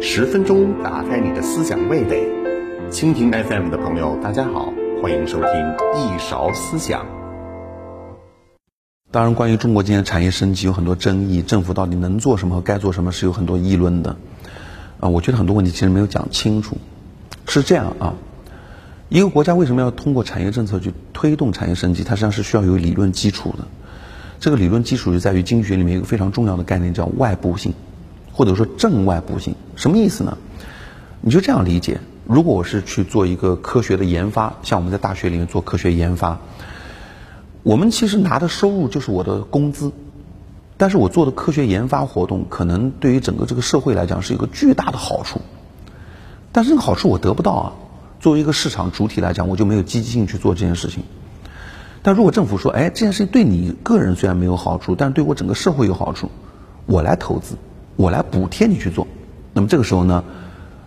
十分钟打开你的思想味蕾，蜻蜓 FM 的朋友，大家好，欢迎收听一勺思想。当然，关于中国今天产业升级有很多争议，政府到底能做什么和该做什么是有很多议论的。啊，我觉得很多问题其实没有讲清楚。是这样啊，一个国家为什么要通过产业政策去推动产业升级？它实际上是需要有理论基础的。这个理论基础就在于经济学里面一个非常重要的概念，叫外部性。或者说正外部性什么意思呢？你就这样理解：如果我是去做一个科学的研发，像我们在大学里面做科学研发，我们其实拿的收入就是我的工资，但是我做的科学研发活动可能对于整个这个社会来讲是一个巨大的好处，但是这个好处我得不到啊。作为一个市场主体来讲，我就没有积极性去做这件事情。但如果政府说，哎，这件事情对你个人虽然没有好处，但是对我整个社会有好处，我来投资。我来补贴你去做，那么这个时候呢，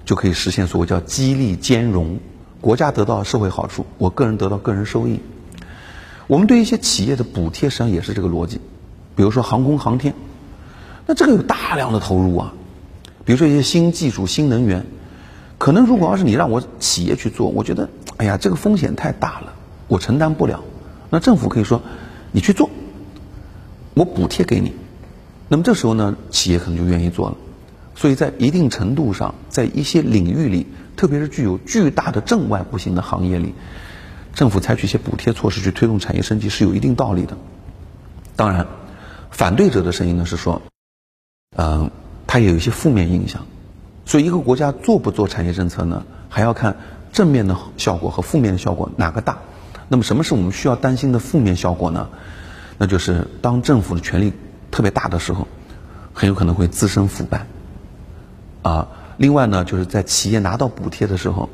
就可以实现所谓叫激励兼容，国家得到社会好处，我个人得到个人收益。我们对一些企业的补贴实际上也是这个逻辑，比如说航空航天，那这个有大量的投入啊，比如说一些新技术、新能源，可能如果要是你让我企业去做，我觉得哎呀这个风险太大了，我承担不了。那政府可以说，你去做，我补贴给你。那么这时候呢，企业可能就愿意做了。所以在一定程度上，在一些领域里，特别是具有巨大的正外部性的行业里，政府采取一些补贴措施去推动产业升级是有一定道理的。当然，反对者的声音呢是说，嗯，它也有一些负面影响。所以一个国家做不做产业政策呢，还要看正面的效果和负面的效果哪个大。那么什么是我们需要担心的负面效果呢？那就是当政府的权力。特别大的时候，很有可能会滋生腐败，啊，另外呢，就是在企业拿到补贴的时候，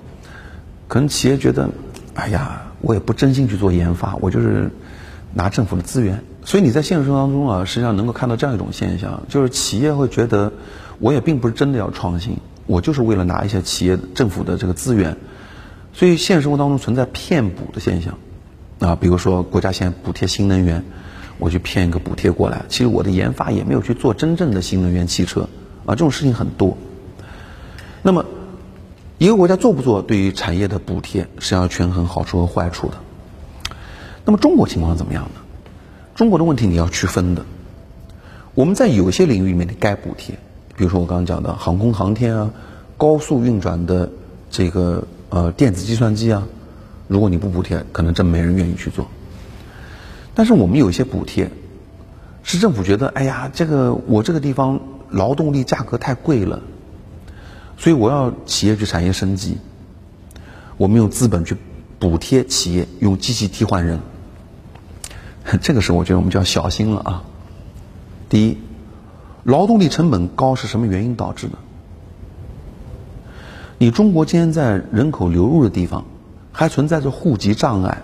可能企业觉得，哎呀，我也不真心去做研发，我就是拿政府的资源，所以你在现实生活当中啊，实际上能够看到这样一种现象，就是企业会觉得，我也并不是真的要创新，我就是为了拿一些企业政府的这个资源，所以现实生活当中存在骗补的现象，啊，比如说国家现在补贴新能源。我去骗一个补贴过来，其实我的研发也没有去做真正的新能源汽车啊，这种事情很多。那么，一个国家做不做对于产业的补贴，是要权衡好处和坏处的。那么中国情况怎么样呢？中国的问题你要区分的。我们在有些领域里面该补贴，比如说我刚刚讲的航空航天啊，高速运转的这个呃电子计算机啊，如果你不补贴，可能真没人愿意去做。但是我们有一些补贴，市政府觉得，哎呀，这个我这个地方劳动力价格太贵了，所以我要企业去产业升级，我们用资本去补贴企业用机器替换人，这个时候我觉得我们就要小心了啊。第一，劳动力成本高是什么原因导致的？你中国今天在人口流入的地方还存在着户籍障碍。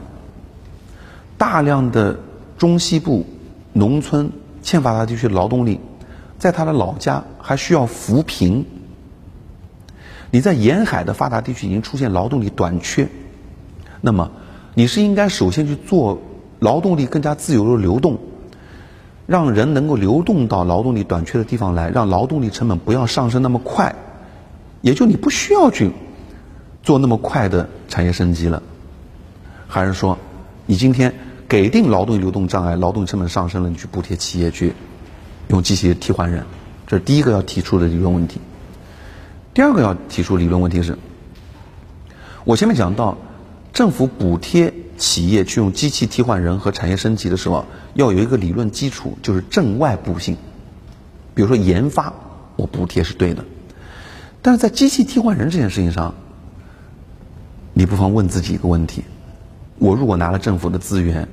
大量的中西部农村欠发达地区劳动力，在他的老家还需要扶贫。你在沿海的发达地区已经出现劳动力短缺，那么你是应该首先去做劳动力更加自由的流动，让人能够流动到劳动力短缺的地方来，让劳动力成本不要上升那么快，也就你不需要去做那么快的产业升级了，还是说你今天？给定劳动流动障碍，劳动成本上升了，你去补贴企业去用机器替换人，这是第一个要提出的理论问题。第二个要提出理论问题是，我前面讲到，政府补贴企业去用机器替换人和产业升级的时候，要有一个理论基础，就是正外部性。比如说研发，我补贴是对的，但是在机器替换人这件事情上，你不妨问自己一个问题：我如果拿了政府的资源，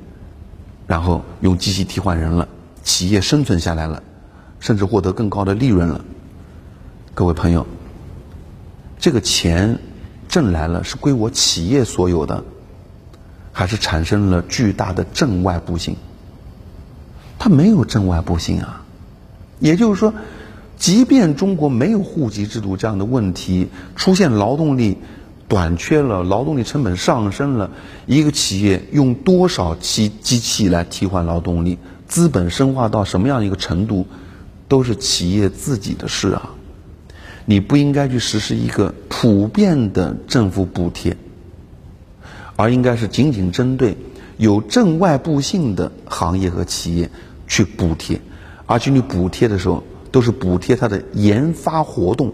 然后用机器替换人了，企业生存下来了，甚至获得更高的利润了。各位朋友，这个钱挣来了是归我企业所有的，还是产生了巨大的正外部性？它没有正外部性啊。也就是说，即便中国没有户籍制度这样的问题，出现劳动力。短缺了，劳动力成本上升了，一个企业用多少机机器来替换劳动力？资本深化到什么样一个程度？都是企业自己的事啊，你不应该去实施一个普遍的政府补贴，而应该是仅仅针对有正外部性的行业和企业去补贴，而且你补贴的时候都是补贴它的研发活动，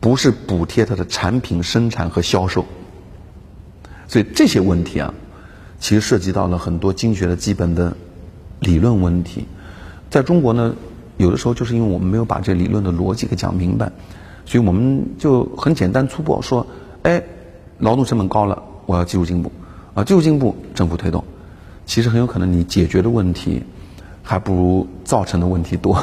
不是补贴它的产品生产和销售。所以这些问题啊，其实涉及到了很多经济学的基本的理论问题，在中国呢。有的时候就是因为我们没有把这理论的逻辑给讲明白，所以我们就很简单粗暴说：哎，劳动成本高了，我要技术进步啊，技术进步，政府推动。其实很有可能你解决的问题还不如造成的问题多。